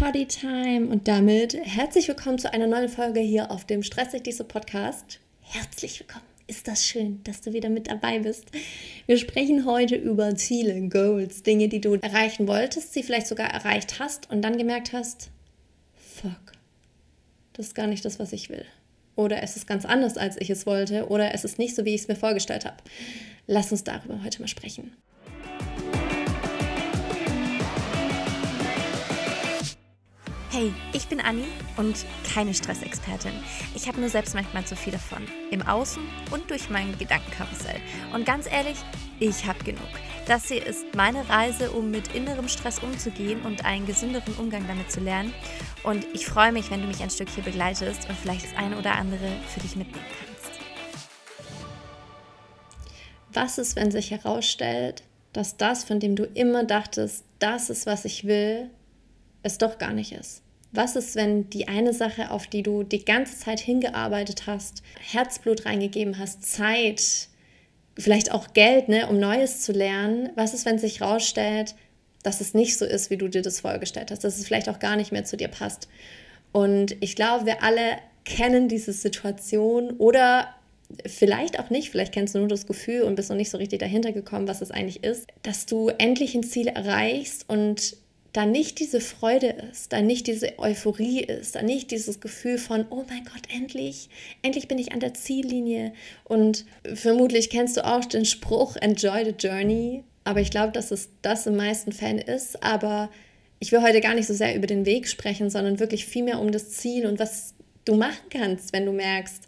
Partytime und damit herzlich willkommen zu einer neuen Folge hier auf dem Stressig diese Podcast. Herzlich willkommen. Ist das schön, dass du wieder mit dabei bist. Wir sprechen heute über Ziele, Goals, Dinge, die du erreichen wolltest, sie vielleicht sogar erreicht hast und dann gemerkt hast, fuck, das ist gar nicht das, was ich will. Oder es ist ganz anders, als ich es wollte. Oder es ist nicht so, wie ich es mir vorgestellt habe. Lass uns darüber heute mal sprechen. Hey, ich bin Anni und keine Stressexpertin. Ich habe nur selbst manchmal zu viel davon. Im Außen und durch mein Gedankenkarussell. Und ganz ehrlich, ich habe genug. Das hier ist meine Reise, um mit innerem Stress umzugehen und einen gesünderen Umgang damit zu lernen. Und ich freue mich, wenn du mich ein Stück hier begleitest und vielleicht das eine oder andere für dich mitnehmen kannst. Was ist, wenn sich herausstellt, dass das, von dem du immer dachtest, das ist, was ich will, es doch gar nicht ist? Was ist, wenn die eine Sache, auf die du die ganze Zeit hingearbeitet hast, Herzblut reingegeben hast, Zeit, vielleicht auch Geld, ne, um Neues zu lernen? Was ist, wenn sich herausstellt, dass es nicht so ist, wie du dir das vorgestellt hast, dass es vielleicht auch gar nicht mehr zu dir passt? Und ich glaube, wir alle kennen diese Situation oder vielleicht auch nicht, vielleicht kennst du nur das Gefühl und bist noch nicht so richtig dahinter gekommen, was es eigentlich ist, dass du endlich ein Ziel erreichst und da nicht diese Freude ist, da nicht diese Euphorie ist, da nicht dieses Gefühl von, oh mein Gott, endlich, endlich bin ich an der Ziellinie. Und vermutlich kennst du auch den Spruch, enjoy the journey. Aber ich glaube, dass es das im meisten Fällen ist. Aber ich will heute gar nicht so sehr über den Weg sprechen, sondern wirklich viel mehr um das Ziel und was du machen kannst, wenn du merkst,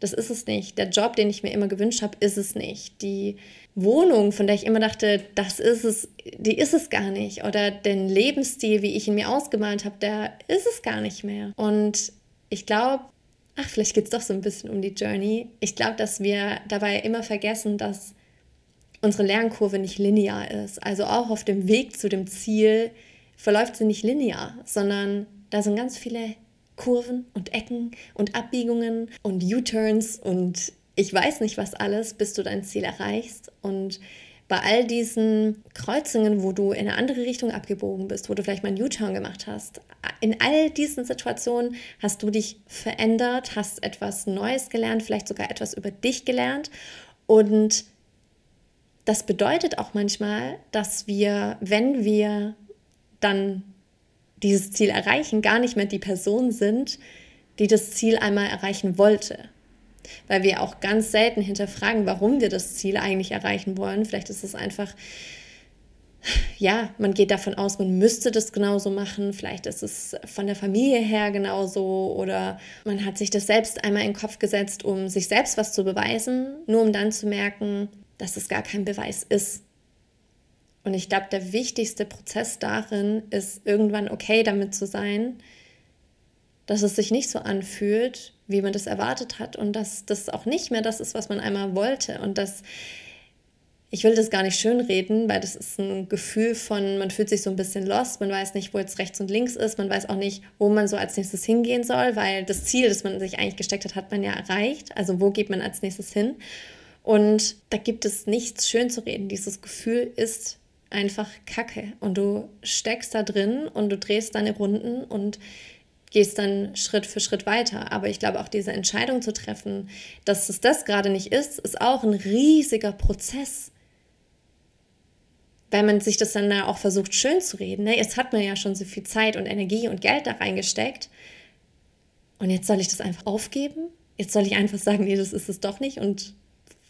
das ist es nicht. Der Job, den ich mir immer gewünscht habe, ist es nicht. Die Wohnung, von der ich immer dachte, das ist es, die ist es gar nicht. Oder den Lebensstil, wie ich ihn mir ausgemalt habe, der ist es gar nicht mehr. Und ich glaube, ach, vielleicht geht es doch so ein bisschen um die Journey. Ich glaube, dass wir dabei immer vergessen, dass unsere Lernkurve nicht linear ist. Also auch auf dem Weg zu dem Ziel verläuft sie nicht linear, sondern da sind ganz viele Kurven und Ecken und Abbiegungen und U-Turns und ich weiß nicht was alles, bis du dein Ziel erreichst. Und bei all diesen Kreuzungen, wo du in eine andere Richtung abgebogen bist, wo du vielleicht mal einen U-Turn gemacht hast, in all diesen Situationen hast du dich verändert, hast etwas Neues gelernt, vielleicht sogar etwas über dich gelernt. Und das bedeutet auch manchmal, dass wir, wenn wir dann dieses Ziel erreichen, gar nicht mehr die Person sind, die das Ziel einmal erreichen wollte. Weil wir auch ganz selten hinterfragen, warum wir das Ziel eigentlich erreichen wollen. Vielleicht ist es einfach, ja, man geht davon aus, man müsste das genauso machen. Vielleicht ist es von der Familie her genauso oder man hat sich das selbst einmal in den Kopf gesetzt, um sich selbst was zu beweisen, nur um dann zu merken, dass es gar kein Beweis ist. Und ich glaube, der wichtigste Prozess darin ist, irgendwann okay damit zu sein, dass es sich nicht so anfühlt, wie man das erwartet hat und dass das auch nicht mehr das ist, was man einmal wollte und dass ich will das gar nicht schönreden, weil das ist ein Gefühl von, man fühlt sich so ein bisschen lost, man weiß nicht, wo jetzt rechts und links ist, man weiß auch nicht, wo man so als nächstes hingehen soll, weil das Ziel, das man sich eigentlich gesteckt hat, hat man ja erreicht. Also wo geht man als nächstes hin? Und da gibt es nichts schön zu reden. Dieses Gefühl ist einfach Kacke. Und du steckst da drin und du drehst deine Runden und gehst dann Schritt für Schritt weiter. Aber ich glaube, auch diese Entscheidung zu treffen, dass es das gerade nicht ist, ist auch ein riesiger Prozess. Weil man sich das dann auch versucht, schön zu reden. Ne? Jetzt hat man ja schon so viel Zeit und Energie und Geld da reingesteckt. Und jetzt soll ich das einfach aufgeben? Jetzt soll ich einfach sagen, nee, das ist es doch nicht und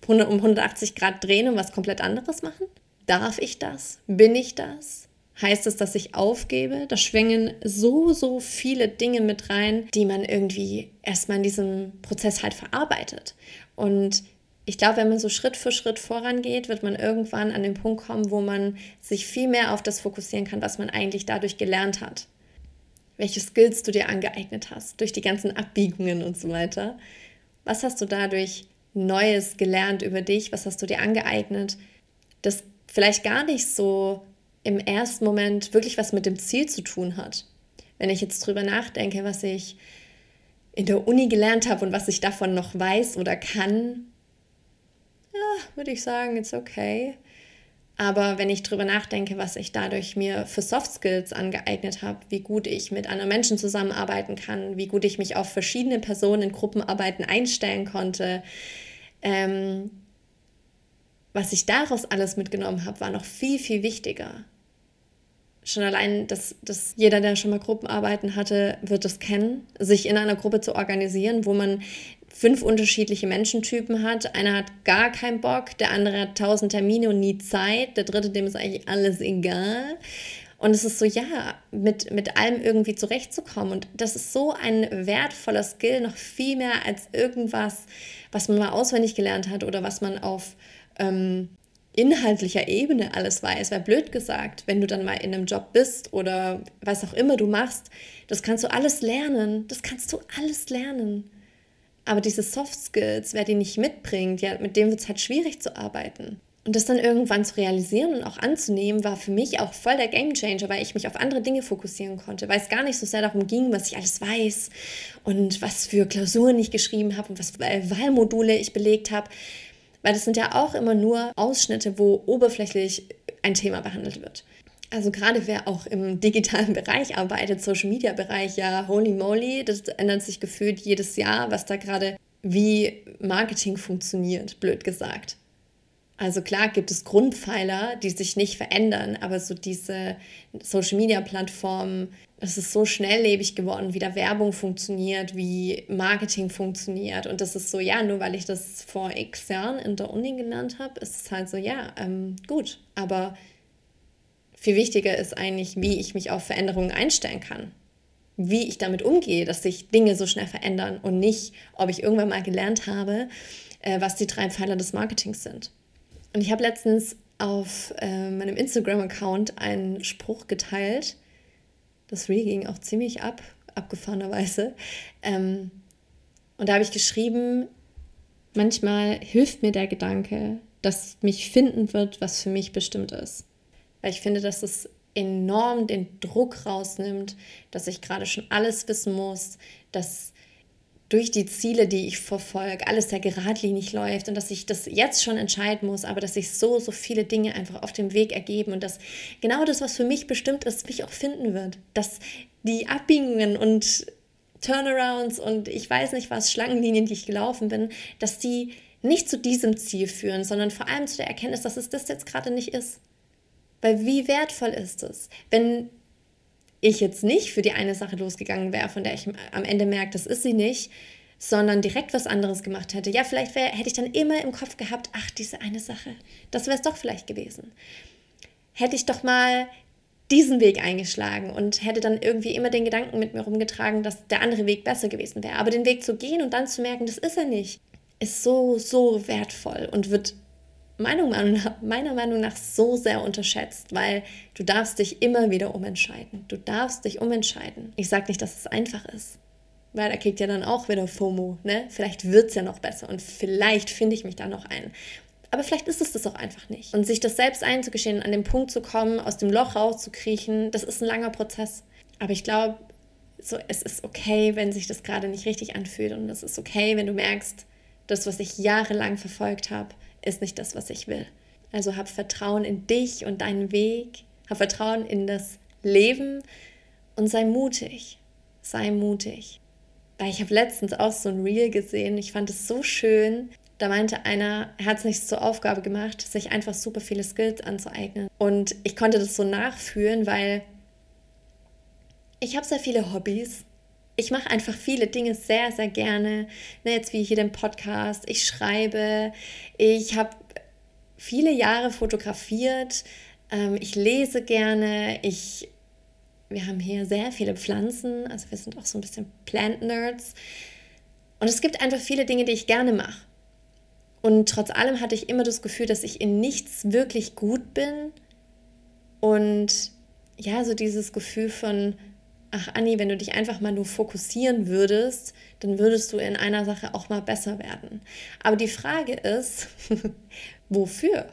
um 180 Grad drehen und was komplett anderes machen? Darf ich das? Bin ich das? Heißt es, dass ich aufgebe? Da schwingen so, so viele Dinge mit rein, die man irgendwie erstmal in diesem Prozess halt verarbeitet. Und ich glaube, wenn man so Schritt für Schritt vorangeht, wird man irgendwann an den Punkt kommen, wo man sich viel mehr auf das fokussieren kann, was man eigentlich dadurch gelernt hat. Welche Skills du dir angeeignet hast, durch die ganzen Abbiegungen und so weiter. Was hast du dadurch Neues gelernt über dich? Was hast du dir angeeignet? Das vielleicht gar nicht so im ersten Moment wirklich was mit dem Ziel zu tun hat. Wenn ich jetzt drüber nachdenke, was ich in der Uni gelernt habe und was ich davon noch weiß oder kann, ja, würde ich sagen, it's okay. Aber wenn ich darüber nachdenke, was ich dadurch mir für Soft Skills angeeignet habe, wie gut ich mit anderen Menschen zusammenarbeiten kann, wie gut ich mich auf verschiedene Personen in Gruppenarbeiten einstellen konnte, ähm, was ich daraus alles mitgenommen habe, war noch viel, viel wichtiger. Schon allein, dass, dass jeder, der schon mal Gruppenarbeiten hatte, wird das kennen, sich in einer Gruppe zu organisieren, wo man fünf unterschiedliche Menschentypen hat. Einer hat gar keinen Bock, der andere hat tausend Termine und nie Zeit, der dritte, dem ist eigentlich alles egal. Und es ist so, ja, mit, mit allem irgendwie zurechtzukommen. Und das ist so ein wertvoller Skill, noch viel mehr als irgendwas, was man mal auswendig gelernt hat oder was man auf ähm, inhaltlicher Ebene alles weiß. Weil blöd gesagt, wenn du dann mal in einem Job bist oder was auch immer du machst, das kannst du alles lernen. Das kannst du alles lernen. Aber diese Soft Skills, wer die nicht mitbringt, ja, mit dem wird es halt schwierig zu arbeiten. Und das dann irgendwann zu realisieren und auch anzunehmen, war für mich auch voll der Game Changer, weil ich mich auf andere Dinge fokussieren konnte, weil es gar nicht so sehr darum ging, was ich alles weiß und was für Klausuren ich geschrieben habe und was für Wahlmodule ich belegt habe, weil das sind ja auch immer nur Ausschnitte, wo oberflächlich ein Thema behandelt wird. Also gerade wer auch im digitalen Bereich arbeitet, Social Media Bereich, ja, holy moly, das ändert sich gefühlt jedes Jahr, was da gerade wie Marketing funktioniert, blöd gesagt. Also klar gibt es Grundpfeiler, die sich nicht verändern, aber so diese Social-Media-Plattformen, es ist so schnelllebig geworden, wie da Werbung funktioniert, wie Marketing funktioniert. Und das ist so, ja, nur weil ich das vor x Jahren in der Uni genannt habe, ist es halt so, ja, ähm, gut. Aber viel wichtiger ist eigentlich, wie ich mich auf Veränderungen einstellen kann. Wie ich damit umgehe, dass sich Dinge so schnell verändern und nicht, ob ich irgendwann mal gelernt habe, äh, was die drei Pfeiler des Marketings sind. Und ich habe letztens auf äh, meinem Instagram-Account einen Spruch geteilt. Das Reel ging auch ziemlich ab, abgefahrenerweise. Ähm, und da habe ich geschrieben, manchmal hilft mir der Gedanke, dass mich finden wird, was für mich bestimmt ist. Weil ich finde, dass es enorm den Druck rausnimmt, dass ich gerade schon alles wissen muss, dass durch die Ziele, die ich verfolge, alles sehr geradlinig läuft und dass ich das jetzt schon entscheiden muss, aber dass sich so, so viele Dinge einfach auf dem Weg ergeben und dass genau das, was für mich bestimmt ist, mich auch finden wird. Dass die Abbiegungen und Turnarounds und ich weiß nicht was, Schlangenlinien, die ich gelaufen bin, dass die nicht zu diesem Ziel führen, sondern vor allem zu der Erkenntnis, dass es das jetzt gerade nicht ist. Weil wie wertvoll ist es, wenn ich jetzt nicht für die eine Sache losgegangen wäre, von der ich am Ende merke, das ist sie nicht, sondern direkt was anderes gemacht hätte. Ja, vielleicht wär, hätte ich dann immer im Kopf gehabt, ach, diese eine Sache, das wäre es doch vielleicht gewesen. Hätte ich doch mal diesen Weg eingeschlagen und hätte dann irgendwie immer den Gedanken mit mir rumgetragen, dass der andere Weg besser gewesen wäre. Aber den Weg zu gehen und dann zu merken, das ist er nicht, ist so, so wertvoll und wird meiner Meinung, nach, meiner Meinung nach so sehr unterschätzt, weil du darfst dich immer wieder umentscheiden. Du darfst dich umentscheiden. Ich sage nicht, dass es einfach ist, weil da kriegt ja dann auch wieder FOMO. Ne? Vielleicht wird es ja noch besser und vielleicht finde ich mich da noch ein. Aber vielleicht ist es das auch einfach nicht. Und sich das selbst einzugestehen, an den Punkt zu kommen, aus dem Loch rauszukriechen, das ist ein langer Prozess. Aber ich glaube, so, es ist okay, wenn sich das gerade nicht richtig anfühlt. Und es ist okay, wenn du merkst, das, was ich jahrelang verfolgt habe, ist nicht das, was ich will. Also hab Vertrauen in dich und deinen Weg, hab Vertrauen in das Leben und sei mutig. Sei mutig. Weil ich habe letztens auch so ein Reel gesehen, ich fand es so schön. Da meinte einer, er hat es nicht zur Aufgabe gemacht, sich einfach super viele Skills anzueignen. Und ich konnte das so nachfühlen, weil ich habe sehr viele Hobbys. Ich mache einfach viele Dinge sehr, sehr gerne. Ne, jetzt wie hier den Podcast. Ich schreibe. Ich habe viele Jahre fotografiert. Ähm, ich lese gerne. Ich, wir haben hier sehr viele Pflanzen. Also wir sind auch so ein bisschen Plant-Nerds. Und es gibt einfach viele Dinge, die ich gerne mache. Und trotz allem hatte ich immer das Gefühl, dass ich in nichts wirklich gut bin. Und ja, so dieses Gefühl von, ach Anni, wenn du dich einfach mal nur fokussieren würdest, dann würdest du in einer Sache auch mal besser werden. Aber die Frage ist, wofür?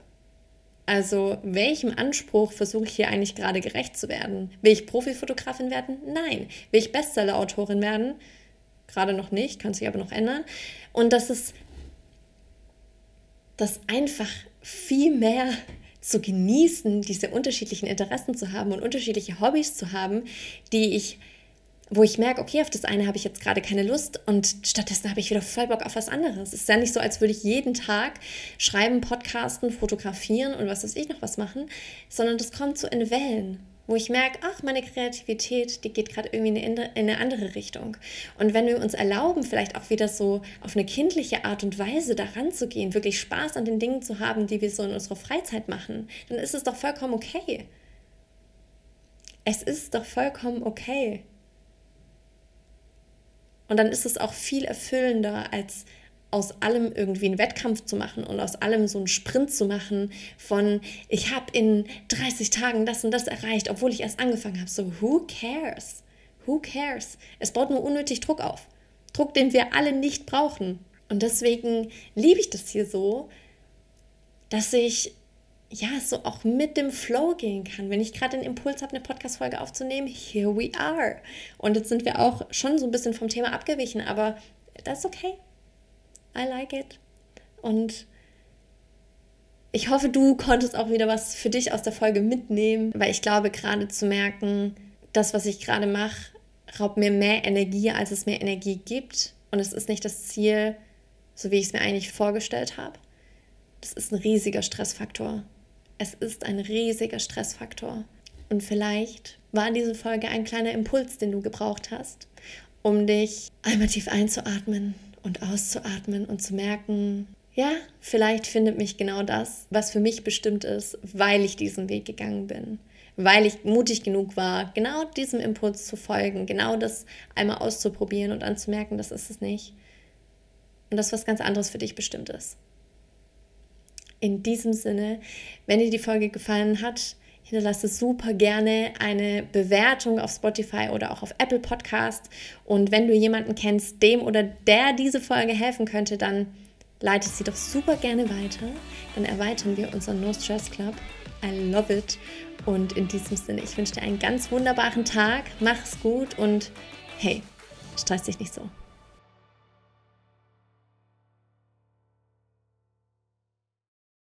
Also welchem Anspruch versuche ich hier eigentlich gerade gerecht zu werden? Will ich Profifotografin werden? Nein. Will ich Bestseller-Autorin werden? Gerade noch nicht, kann sich aber noch ändern. Und das ist, dass einfach viel mehr zu genießen, diese unterschiedlichen Interessen zu haben und unterschiedliche Hobbys zu haben, die ich wo ich merke, okay, auf das eine habe ich jetzt gerade keine Lust und stattdessen habe ich wieder voll Bock auf was anderes. Es ist ja nicht so, als würde ich jeden Tag schreiben, podcasten, fotografieren und was weiß ich noch was machen, sondern das kommt so in Wellen wo ich merke, ach, meine Kreativität, die geht gerade irgendwie in eine andere Richtung. Und wenn wir uns erlauben, vielleicht auch wieder so auf eine kindliche Art und Weise daran zu gehen, wirklich Spaß an den Dingen zu haben, die wir so in unserer Freizeit machen, dann ist es doch vollkommen okay. Es ist doch vollkommen okay. Und dann ist es auch viel erfüllender, als aus allem irgendwie einen Wettkampf zu machen und aus allem so einen Sprint zu machen von, ich habe in 30 Tagen das und das erreicht, obwohl ich erst angefangen habe. So, who cares? Who cares? Es baut nur unnötig Druck auf. Druck, den wir alle nicht brauchen. Und deswegen liebe ich das hier so, dass ich ja so auch mit dem Flow gehen kann. Wenn ich gerade den Impuls habe, eine Podcast-Folge aufzunehmen, here we are. Und jetzt sind wir auch schon so ein bisschen vom Thema abgewichen, aber das ist okay. I like it. Und ich hoffe, du konntest auch wieder was für dich aus der Folge mitnehmen, weil ich glaube, gerade zu merken, das, was ich gerade mache, raubt mir mehr Energie, als es mir Energie gibt. Und es ist nicht das Ziel, so wie ich es mir eigentlich vorgestellt habe. Das ist ein riesiger Stressfaktor. Es ist ein riesiger Stressfaktor. Und vielleicht war diese Folge ein kleiner Impuls, den du gebraucht hast, um dich einmal tief einzuatmen und auszuatmen und zu merken, ja, vielleicht findet mich genau das, was für mich bestimmt ist, weil ich diesen Weg gegangen bin, weil ich mutig genug war, genau diesem Impuls zu folgen, genau das einmal auszuprobieren und anzumerken, das ist es nicht. Und das was ganz anderes für dich bestimmt ist. In diesem Sinne, wenn dir die Folge gefallen hat, hinterlasse super gerne eine Bewertung auf Spotify oder auch auf Apple Podcast. Und wenn du jemanden kennst, dem oder der diese Folge helfen könnte, dann leite sie doch super gerne weiter. Dann erweitern wir unseren No Stress Club. I love it. Und in diesem Sinne, ich wünsche dir einen ganz wunderbaren Tag. Mach's gut und hey, stress dich nicht so.